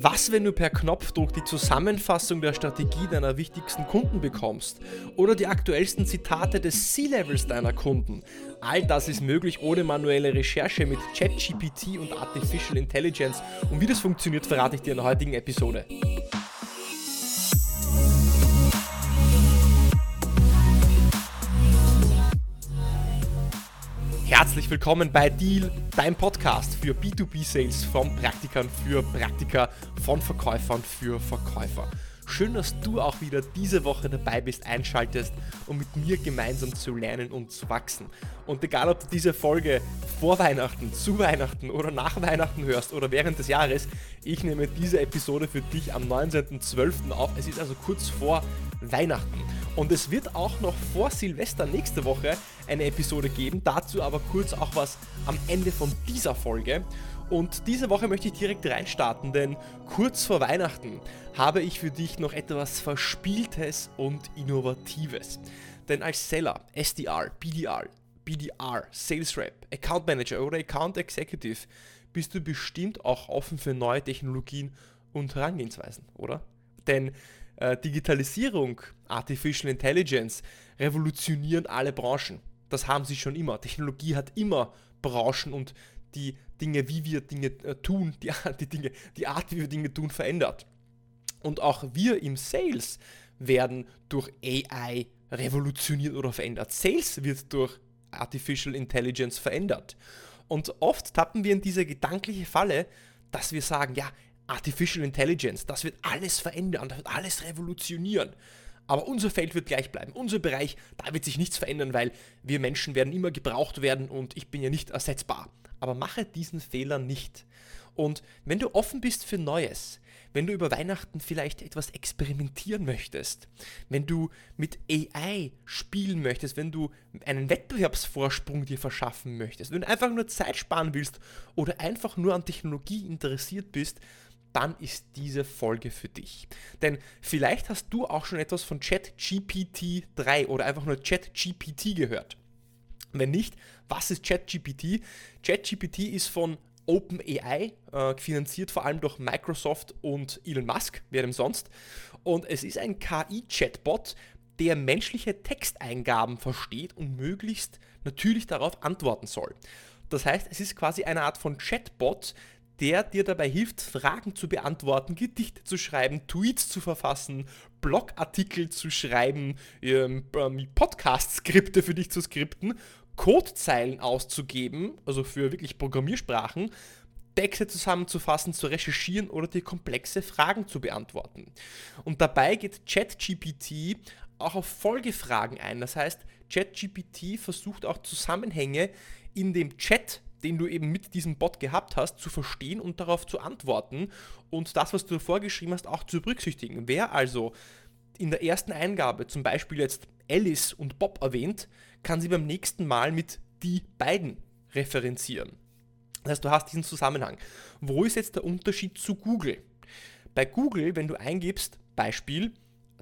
Was, wenn du per Knopfdruck die Zusammenfassung der Strategie deiner wichtigsten Kunden bekommst? Oder die aktuellsten Zitate des C-Levels deiner Kunden? All das ist möglich ohne manuelle Recherche mit ChatGPT und Artificial Intelligence. Und wie das funktioniert, verrate ich dir in der heutigen Episode. Herzlich willkommen bei Deal, dein Podcast für B2B-Sales von Praktikern für Praktiker, von Verkäufern für Verkäufer. Schön, dass du auch wieder diese Woche dabei bist, einschaltest, um mit mir gemeinsam zu lernen und zu wachsen. Und egal, ob du diese Folge vor Weihnachten, zu Weihnachten oder nach Weihnachten hörst oder während des Jahres, ich nehme diese Episode für dich am 19.12. auf. Es ist also kurz vor Weihnachten. Und es wird auch noch vor Silvester nächste Woche eine Episode geben. Dazu aber kurz auch was am Ende von dieser Folge. Und diese Woche möchte ich direkt reinstarten, denn kurz vor Weihnachten habe ich für dich noch etwas Verspieltes und Innovatives. Denn als Seller, SDR, BDR, BDR, Sales Rep, Account Manager oder Account Executive bist du bestimmt auch offen für neue Technologien und Herangehensweisen, oder? Denn äh, Digitalisierung, Artificial Intelligence revolutionieren alle Branchen. Das haben sie schon immer. Technologie hat immer Branchen und die Dinge, wie wir Dinge äh, tun, die, die, Dinge, die Art, wie wir Dinge tun, verändert. Und auch wir im Sales werden durch AI revolutioniert oder verändert. Sales wird durch Artificial Intelligence verändert. Und oft tappen wir in diese gedankliche Falle, dass wir sagen, ja, Artificial Intelligence, das wird alles verändern, das wird alles revolutionieren. Aber unser Feld wird gleich bleiben. Unser Bereich, da wird sich nichts verändern, weil wir Menschen werden immer gebraucht werden und ich bin ja nicht ersetzbar. Aber mache diesen Fehler nicht. Und wenn du offen bist für Neues, wenn du über Weihnachten vielleicht etwas experimentieren möchtest, wenn du mit AI spielen möchtest, wenn du einen Wettbewerbsvorsprung dir verschaffen möchtest, wenn du einfach nur Zeit sparen willst oder einfach nur an Technologie interessiert bist, dann ist diese Folge für dich. Denn vielleicht hast du auch schon etwas von ChatGPT 3 oder einfach nur ChatGPT gehört. Wenn nicht, was ist ChatGPT? ChatGPT ist von OpenAI, äh, finanziert vor allem durch Microsoft und Elon Musk, wer denn sonst. Und es ist ein KI-Chatbot, der menschliche Texteingaben versteht und möglichst natürlich darauf antworten soll. Das heißt, es ist quasi eine Art von Chatbot, der dir dabei hilft, Fragen zu beantworten, Gedichte zu schreiben, Tweets zu verfassen, Blogartikel zu schreiben, ähm, ähm, Podcast-Skripte für dich zu skripten, Codezeilen auszugeben, also für wirklich Programmiersprachen, Texte zusammenzufassen, zu recherchieren oder dir komplexe Fragen zu beantworten. Und dabei geht ChatGPT auch auf Folgefragen ein. Das heißt, ChatGPT versucht auch Zusammenhänge in dem Chat den du eben mit diesem Bot gehabt hast, zu verstehen und darauf zu antworten und das, was du vorgeschrieben hast, auch zu berücksichtigen. Wer also in der ersten Eingabe zum Beispiel jetzt Alice und Bob erwähnt, kann sie beim nächsten Mal mit die beiden referenzieren. Das heißt, du hast diesen Zusammenhang. Wo ist jetzt der Unterschied zu Google? Bei Google, wenn du eingibst, Beispiel,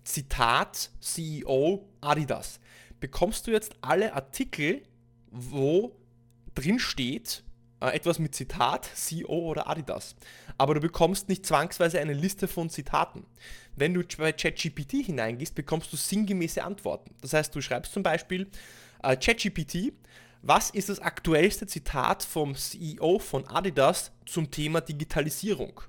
Zitat CEO Adidas, bekommst du jetzt alle Artikel, wo drin steht, äh, etwas mit Zitat, CEO oder Adidas. Aber du bekommst nicht zwangsweise eine Liste von Zitaten. Wenn du bei ChatGPT hineingehst, bekommst du sinngemäße Antworten. Das heißt, du schreibst zum Beispiel äh, ChatGPT, was ist das aktuellste Zitat vom CEO von Adidas zum Thema Digitalisierung?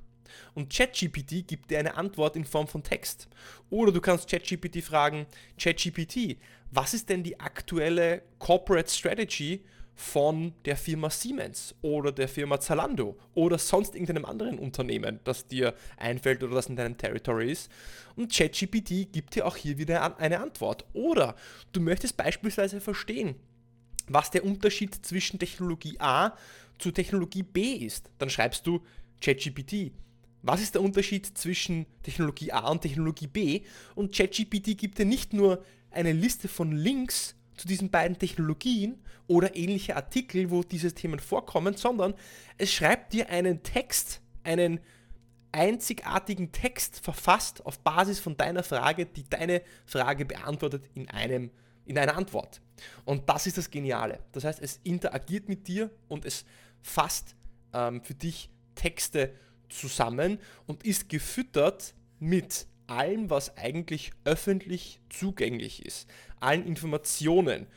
Und ChatGPT gibt dir eine Antwort in Form von Text. Oder du kannst ChatGPT fragen, ChatGPT, was ist denn die aktuelle Corporate Strategy von der Firma Siemens oder der Firma Zalando oder sonst irgendeinem anderen Unternehmen, das dir einfällt oder das in deinem Territory ist. Und ChatGPT gibt dir auch hier wieder eine Antwort. Oder du möchtest beispielsweise verstehen, was der Unterschied zwischen Technologie A zu Technologie B ist. Dann schreibst du ChatGPT. Was ist der Unterschied zwischen Technologie A und Technologie B? Und ChatGPT gibt dir nicht nur eine Liste von Links, zu diesen beiden Technologien oder ähnliche Artikel, wo diese Themen vorkommen, sondern es schreibt dir einen Text, einen einzigartigen Text verfasst auf Basis von deiner Frage, die deine Frage beantwortet in, einem, in einer Antwort. Und das ist das Geniale. Das heißt, es interagiert mit dir und es fasst ähm, für dich Texte zusammen und ist gefüttert mit allem, was eigentlich öffentlich zugänglich ist. Allen Informationen,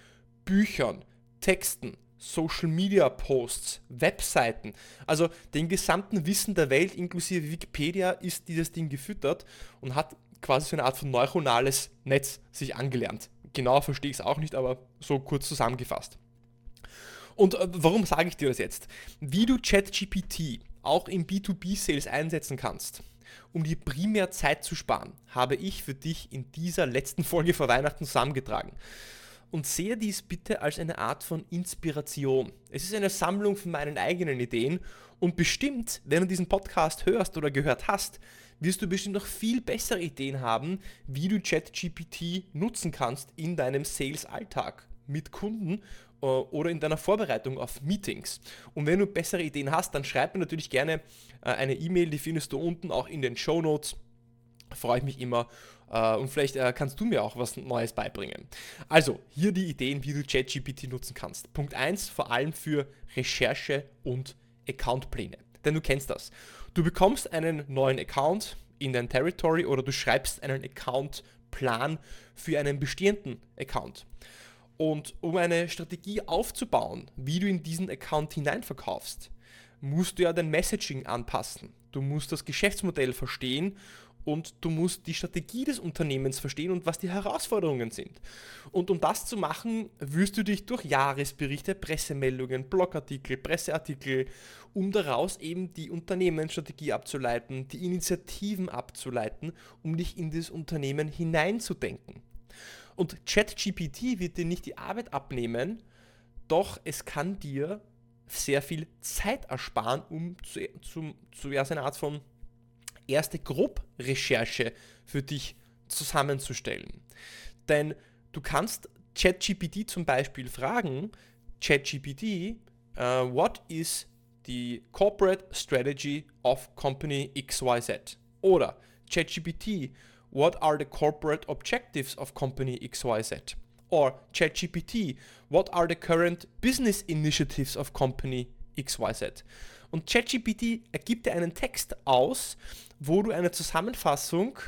Büchern, Texten, Social Media Posts, Webseiten, also den gesamten Wissen der Welt inklusive Wikipedia ist dieses Ding gefüttert und hat quasi so eine Art von neuronales Netz sich angelernt. Genau verstehe ich es auch nicht, aber so kurz zusammengefasst. Und äh, warum sage ich dir das jetzt? Wie du ChatGPT auch im B2B-Sales einsetzen kannst, um dir primär Zeit zu sparen, habe ich für dich in dieser letzten Folge vor Weihnachten zusammengetragen. Und sehe dies bitte als eine Art von Inspiration. Es ist eine Sammlung von meinen eigenen Ideen und bestimmt, wenn du diesen Podcast hörst oder gehört hast, wirst du bestimmt noch viel bessere Ideen haben, wie du ChatGPT nutzen kannst in deinem Sales-Alltag mit Kunden äh, oder in deiner Vorbereitung auf Meetings. Und wenn du bessere Ideen hast, dann schreib mir natürlich gerne äh, eine E-Mail, die findest du unten auch in den Show Notes. Freue ich mich immer. Äh, und vielleicht kannst du mir auch was Neues beibringen. Also, hier die Ideen, wie du ChatGPT nutzen kannst. Punkt 1, vor allem für Recherche und Accountpläne. Denn du kennst das. Du bekommst einen neuen Account in dein Territory oder du schreibst einen Accountplan für einen bestehenden Account. Und um eine Strategie aufzubauen, wie du in diesen Account hineinverkaufst, musst du ja dein Messaging anpassen. Du musst das Geschäftsmodell verstehen und du musst die Strategie des Unternehmens verstehen und was die Herausforderungen sind. Und um das zu machen, wirst du dich durch Jahresberichte, Pressemeldungen, Blogartikel, Presseartikel, um daraus eben die Unternehmensstrategie abzuleiten, die Initiativen abzuleiten, um dich in das Unternehmen hineinzudenken. Und ChatGPT wird dir nicht die Arbeit abnehmen, doch es kann dir sehr viel Zeit ersparen, um zu, zu, zu ja, eine Art von erste Grobrecherche für dich zusammenzustellen. Denn du kannst ChatGPT zum Beispiel fragen, ChatGPT, uh, what is the corporate strategy of company XYZ? Oder ChatGPT, what are the corporate objectives of company XYZ? Or ChatGPT, what are the current business initiatives of company XYZ? Und ChatGPT ergibt dir einen Text aus, wo du eine Zusammenfassung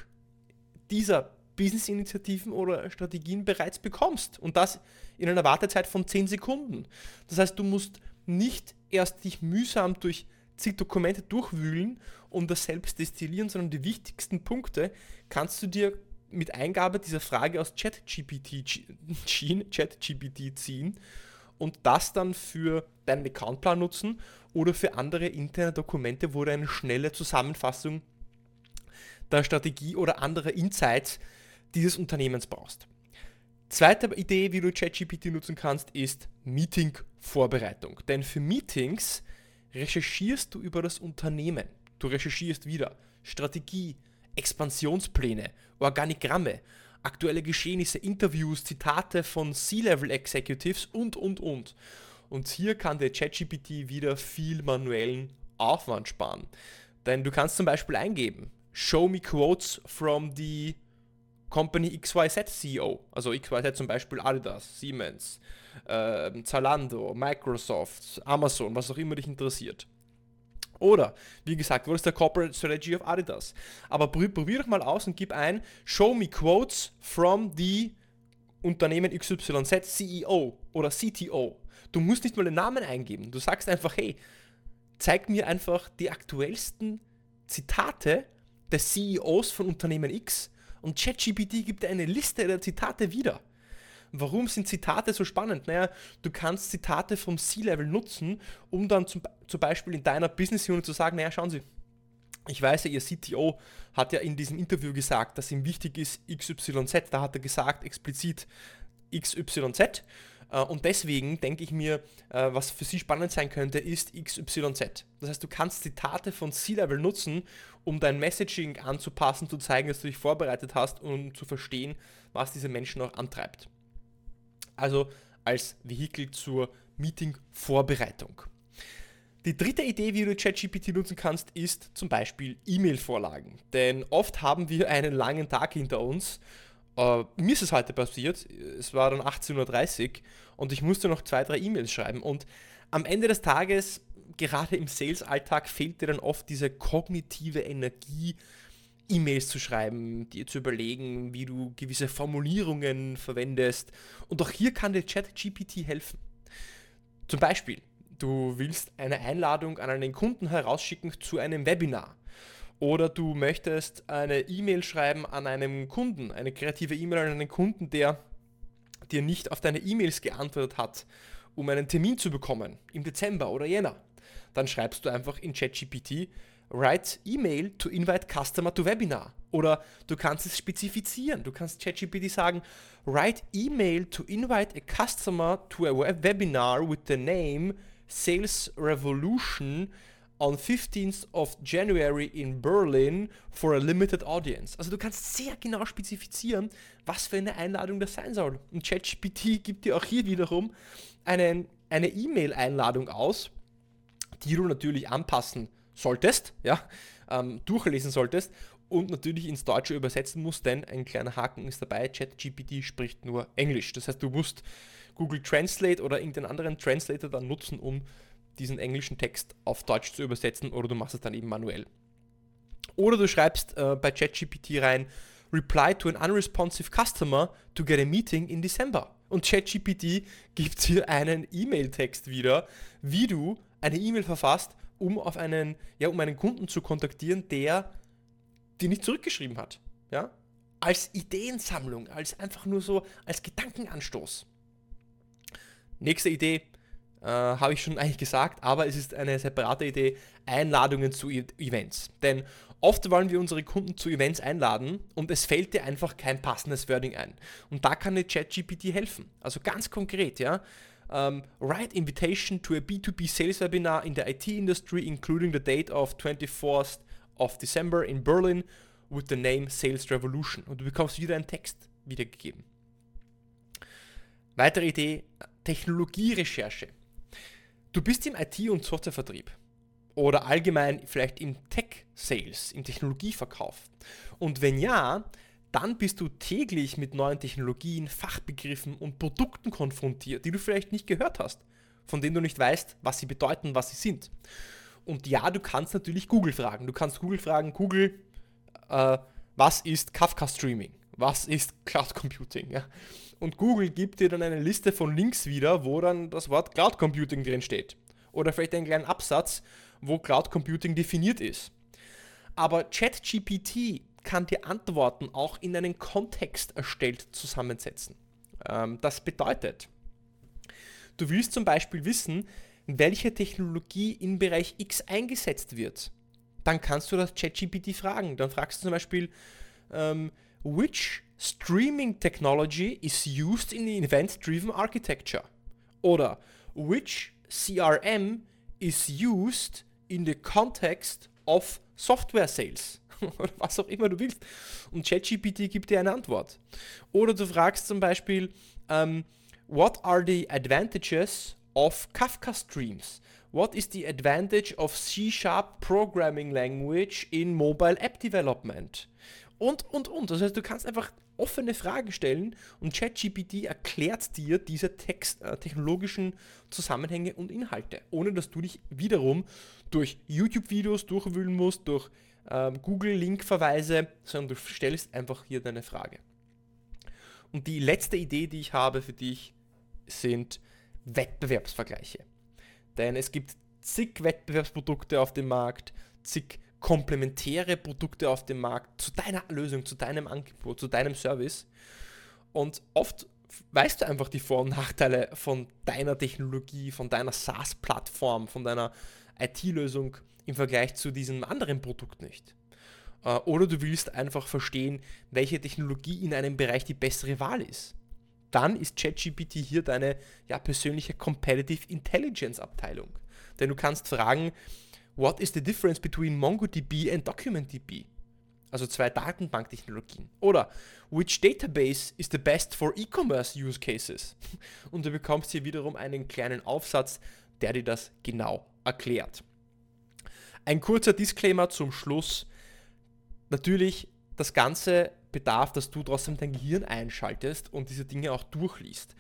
dieser Business-Initiativen oder Strategien bereits bekommst. Und das in einer Wartezeit von 10 Sekunden. Das heißt, du musst nicht erst dich mühsam durch zig Dokumente durchwühlen und das selbst destillieren, sondern die wichtigsten Punkte kannst du dir mit Eingabe dieser Frage aus ChatGPT Chat ziehen und das dann für deinen Accountplan nutzen oder für andere interne Dokumente, wo du eine schnelle Zusammenfassung der Strategie oder anderer Insights dieses Unternehmens brauchst. Zweite Idee, wie du ChatGPT nutzen kannst, ist Meeting-Vorbereitung. Denn für Meetings recherchierst du über das Unternehmen. Du recherchierst wieder Strategie, Expansionspläne, Organigramme, aktuelle Geschehnisse, Interviews, Zitate von C-Level Executives und, und, und. Und hier kann der ChatGPT wieder viel manuellen Aufwand sparen. Denn du kannst zum Beispiel eingeben, show me quotes from the Company XYZ CEO. Also XYZ zum Beispiel Adidas, Siemens, äh, Zalando, Microsoft, Amazon, was auch immer dich interessiert. Oder, wie gesagt, was ist der Corporate Strategy of Adidas? Aber probier doch mal aus und gib ein, show me quotes from the Unternehmen XYZ CEO oder CTO. Du musst nicht mal den Namen eingeben. Du sagst einfach, hey, zeig mir einfach die aktuellsten Zitate des CEOs von Unternehmen X und ChatGPT gibt dir eine Liste der Zitate wieder. Warum sind Zitate so spannend? Naja, du kannst Zitate vom C-Level nutzen, um dann zum, zum Beispiel in deiner Business Unit zu sagen, naja, schauen Sie, ich weiß ja, Ihr CTO hat ja in diesem Interview gesagt, dass ihm wichtig ist XYZ. Da hat er gesagt explizit XYZ. Äh, und deswegen denke ich mir, äh, was für Sie spannend sein könnte, ist XYZ. Das heißt, du kannst Zitate von C-Level nutzen, um dein Messaging anzupassen, zu zeigen, dass du dich vorbereitet hast und zu verstehen, was diese Menschen auch antreibt also als Vehikel zur Meeting-Vorbereitung. Die dritte Idee, wie du ChatGPT nutzen kannst, ist zum Beispiel E-Mail-Vorlagen. Denn oft haben wir einen langen Tag hinter uns. Äh, mir ist es heute passiert, es war dann 18.30 Uhr und ich musste noch zwei, drei E-Mails schreiben. Und am Ende des Tages gerade im Sales-Alltag fehlt dir dann oft diese kognitive Energie, E-Mails zu schreiben, dir zu überlegen, wie du gewisse Formulierungen verwendest. Und auch hier kann dir ChatGPT helfen. Zum Beispiel, du willst eine Einladung an einen Kunden herausschicken zu einem Webinar. Oder du möchtest eine E-Mail schreiben an einen Kunden, eine kreative E-Mail an einen Kunden, der dir nicht auf deine E-Mails geantwortet hat, um einen Termin zu bekommen im Dezember oder Jänner. Dann schreibst du einfach in ChatGPT, write email to invite customer to webinar. Oder du kannst es spezifizieren. Du kannst ChatGPT sagen, write email to invite a customer to a webinar with the name Sales Revolution on 15th of January in Berlin for a limited audience. Also du kannst sehr genau spezifizieren, was für eine Einladung das sein soll. Und ChatGPT gibt dir auch hier wiederum einen, eine E-Mail-Einladung aus, die du natürlich anpassen solltest, ja, ähm, durchlesen solltest und natürlich ins Deutsche übersetzen musst, denn ein kleiner Haken ist dabei, ChatGPT spricht nur Englisch. Das heißt, du musst Google Translate oder irgendeinen anderen Translator dann nutzen, um diesen englischen Text auf Deutsch zu übersetzen oder du machst es dann eben manuell. Oder du schreibst äh, bei ChatGPT rein, Reply to an unresponsive customer to get a meeting in December. Und ChatGPT gibt dir einen E-Mail-Text wieder, wie du eine E-Mail verfasst, um auf einen, ja, um einen Kunden zu kontaktieren, der dir nicht zurückgeschrieben hat. Ja? Als Ideensammlung, als einfach nur so, als Gedankenanstoß. Nächste Idee, äh, habe ich schon eigentlich gesagt, aber es ist eine separate Idee, Einladungen zu e Events. Denn oft wollen wir unsere Kunden zu Events einladen und es fällt dir einfach kein passendes Wording ein. Und da kann dir ChatGPT helfen. Also ganz konkret, ja. Um, ähm, write invitation to a B2B sales webinar in the IT industry, including the date of 24th of December in Berlin with the name Sales Revolution. Und du bekommst wieder einen Text wiedergegeben. Weitere Idee, Technologierecherche. Du bist im IT- und Softwarevertrieb oder allgemein vielleicht im Tech-Sales, im Technologieverkauf. Und wenn ja, dann bist du täglich mit neuen Technologien, Fachbegriffen und Produkten konfrontiert, die du vielleicht nicht gehört hast, von denen du nicht weißt, was sie bedeuten, was sie sind. Und ja, du kannst natürlich Google fragen. Du kannst Google fragen, Google, äh, was ist Kafka Streaming? Was ist Cloud Computing? Ja? Und Google gibt dir dann eine Liste von Links wieder, wo dann das Wort Cloud Computing drin steht. Oder vielleicht einen kleinen Absatz, wo Cloud Computing definiert ist. Aber ChatGPT kann dir Antworten auch in einen Kontext erstellt zusammensetzen. Ähm, das bedeutet, du willst zum Beispiel wissen, welche Technologie im Bereich X eingesetzt wird. Dann kannst du das ChatGPT fragen. Dann fragst du zum Beispiel, ähm, which streaming technology is used in the event-driven architecture? Oder which CRM is used in the context of software sales? oder was auch immer du willst. Und ChatGPT gibt dir eine Antwort. Oder du fragst zum Beispiel, um, ähm, what are the advantages of Kafka Streams? What is the advantage of C-Sharp Programming Language in Mobile App Development? Und, und, und. Das heißt, du kannst einfach offene Fragen stellen und ChatGPT erklärt dir diese Text, äh, technologischen Zusammenhänge und Inhalte, ohne dass du dich wiederum durch YouTube-Videos durchwühlen musst, durch ähm, Google-Link-Verweise, sondern du stellst einfach hier deine Frage. Und die letzte Idee, die ich habe für dich, sind Wettbewerbsvergleiche. Denn es gibt zig Wettbewerbsprodukte auf dem Markt, zig komplementäre Produkte auf dem Markt zu deiner Lösung, zu deinem Angebot, zu deinem Service. Und oft weißt du einfach die Vor- und Nachteile von deiner Technologie, von deiner SaaS-Plattform, von deiner IT-Lösung im Vergleich zu diesem anderen Produkt nicht. Äh, oder du willst einfach verstehen, welche Technologie in einem Bereich die bessere Wahl ist. Dann ist ChatGPT hier deine ja, persönliche Competitive Intelligence Abteilung. Denn du kannst fragen, what is the difference between MongoDB and DocumentDB? Also zwei Datenbanktechnologien. Oder which database is the best for e-commerce use cases? Und du bekommst hier wiederum einen kleinen Aufsatz, der dir das genau erklärt. Ein kurzer Disclaimer zum Schluss. Natürlich, das Ganze bedarf, dass du trotzdem dein Gehirn einschaltest und diese Dinge auch durchliest.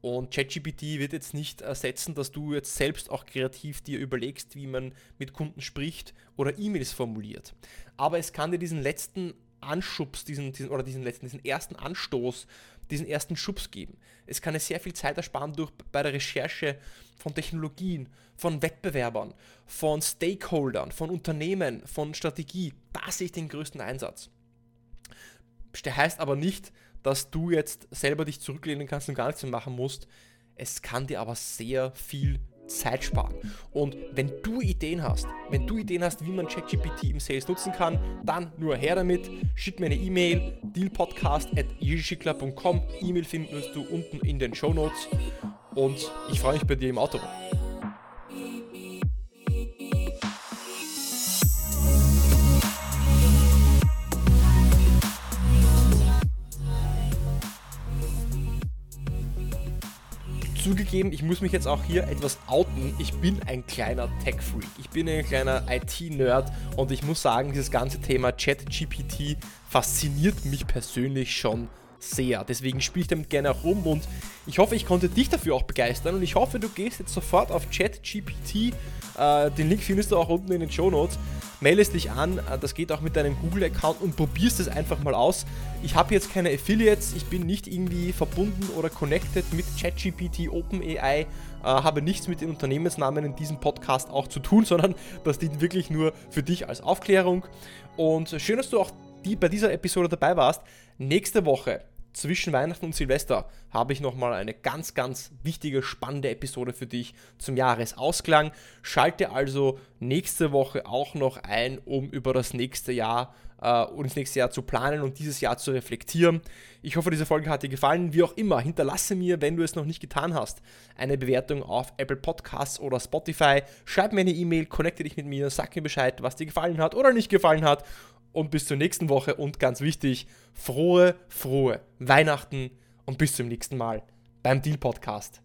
Und ChatGPT wird jetzt nicht ersetzen, dass du jetzt selbst auch kreativ dir überlegst, wie man mit Kunden spricht oder E-Mails formuliert. Aber es kann dir diesen letzten Anschubs, diesen, diesen, oder diesen letzten, diesen ersten Anstoß, diesen ersten Schubs geben. Es kann dir sehr viel Zeit ersparen durch, bei der Recherche von Technologien, von Wettbewerbern, von Stakeholdern, von Unternehmen, von Strategie. Da sehe ich den größten Einsatz. Das heißt aber nicht, dass du jetzt selber dich zurücklehnen kannst und gar nichts mehr machen musst. Es kann dir aber sehr viel Zeit sparen. Und wenn du Ideen hast, wenn du Ideen hast, wie man ChatGPT im Sales nutzen kann, dann nur her damit. Schick mir eine E-Mail, dealpodcast.com. E-Mail findest du unten in den Show Notes. Und ich freue mich bei dir im Auto. Zugegeben, ich muss mich jetzt auch hier etwas outen. Ich bin ein kleiner Tech-Freak. Ich bin ein kleiner IT-Nerd und ich muss sagen, dieses ganze Thema ChatGPT fasziniert mich persönlich schon sehr. Deswegen spiele ich damit gerne auch rum und ich hoffe, ich konnte dich dafür auch begeistern und ich hoffe, du gehst jetzt sofort auf ChatGPT. Äh, den Link findest du auch unten in den Show Notes meldest dich an, äh, das geht auch mit deinem Google-Account und probierst es einfach mal aus. Ich habe jetzt keine Affiliates, ich bin nicht irgendwie verbunden oder connected mit ChatGPT, OpenAI, äh, habe nichts mit den Unternehmensnamen in diesem Podcast auch zu tun, sondern das dient wirklich nur für dich als Aufklärung. Und schön, dass du auch die, bei dieser Episode dabei warst. Nächste Woche zwischen Weihnachten und Silvester habe ich nochmal eine ganz, ganz wichtige, spannende Episode für dich zum Jahresausklang. Schalte also nächste Woche auch noch ein, um über das nächste Jahr äh, und das nächste Jahr zu planen und dieses Jahr zu reflektieren. Ich hoffe, diese Folge hat dir gefallen. Wie auch immer, hinterlasse mir, wenn du es noch nicht getan hast, eine Bewertung auf Apple Podcasts oder Spotify. Schreib mir eine E-Mail, connecte dich mit mir, sag mir Bescheid, was dir gefallen hat oder nicht gefallen hat und bis zur nächsten Woche und ganz wichtig, frohe, frohe Weihnachten und bis zum nächsten Mal beim Deal Podcast.